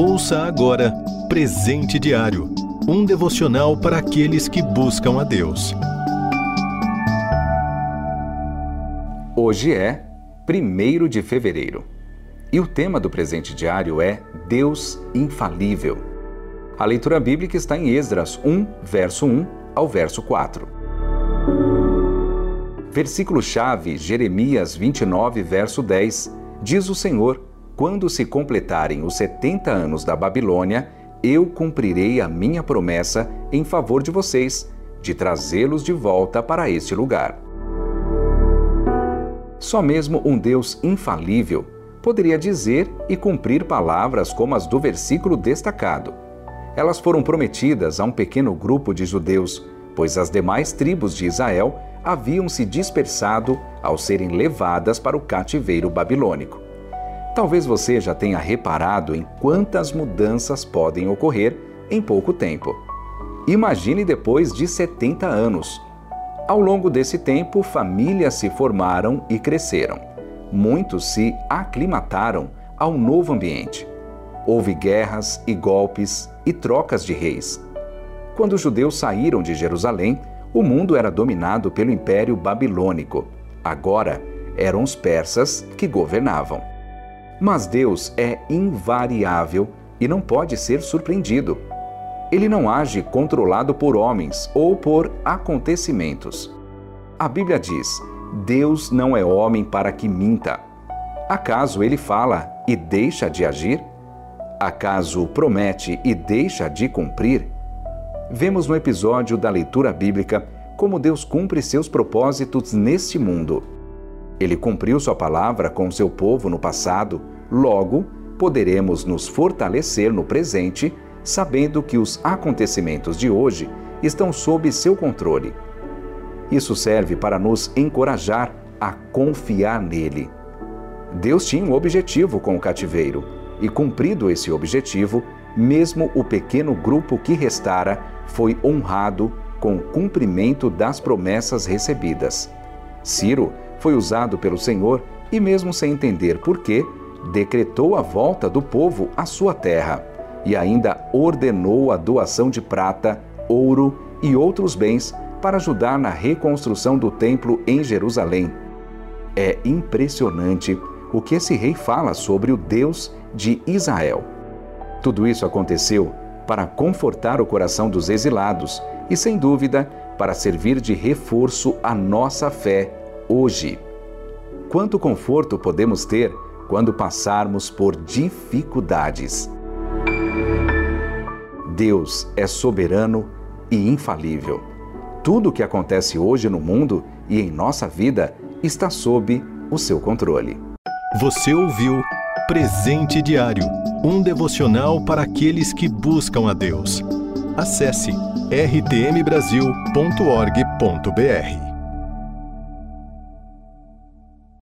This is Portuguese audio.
Ouça agora Presente Diário um devocional para aqueles que buscam a Deus. Hoje é 1 de fevereiro e o tema do presente diário é Deus Infalível. A leitura bíblica está em Esdras 1, verso 1 ao verso 4. Versículo-chave, Jeremias 29, verso 10, diz o Senhor: Quando se completarem os 70 anos da Babilônia, eu cumprirei a minha promessa em favor de vocês, de trazê-los de volta para este lugar. Só mesmo um Deus infalível poderia dizer e cumprir palavras como as do versículo destacado. Elas foram prometidas a um pequeno grupo de judeus, pois as demais tribos de Israel haviam se dispersado ao serem levadas para o cativeiro babilônico. Talvez você já tenha reparado em quantas mudanças podem ocorrer em pouco tempo. Imagine depois de 70 anos. Ao longo desse tempo, famílias se formaram e cresceram. Muitos se aclimataram ao novo ambiente. Houve guerras e golpes e trocas de reis. Quando os judeus saíram de Jerusalém, o mundo era dominado pelo Império Babilônico. Agora eram os persas que governavam. Mas Deus é invariável e não pode ser surpreendido. Ele não age controlado por homens ou por acontecimentos. A Bíblia diz: Deus não é homem para que minta. Acaso ele fala e deixa de agir? Acaso promete e deixa de cumprir? Vemos no episódio da leitura bíblica como Deus cumpre seus propósitos neste mundo. Ele cumpriu sua palavra com seu povo no passado, logo, poderemos nos fortalecer no presente, sabendo que os acontecimentos de hoje estão sob seu controle. Isso serve para nos encorajar a confiar nele. Deus tinha um objetivo com o cativeiro, e cumprido esse objetivo, mesmo o pequeno grupo que restara foi honrado com o cumprimento das promessas recebidas. Ciro foi usado pelo Senhor e, mesmo sem entender por quê, decretou a volta do povo à sua terra e ainda ordenou a doação de prata, ouro e outros bens para ajudar na reconstrução do templo em Jerusalém. É impressionante o que esse rei fala sobre o Deus de Israel. Tudo isso aconteceu para confortar o coração dos exilados e, sem dúvida, para servir de reforço à nossa fé hoje. Quanto conforto podemos ter quando passarmos por dificuldades? Deus é soberano e infalível. Tudo o que acontece hoje no mundo e em nossa vida está sob o seu controle. Você ouviu Presente Diário um devocional para aqueles que buscam a Deus. Acesse rtmbrasil.org.br.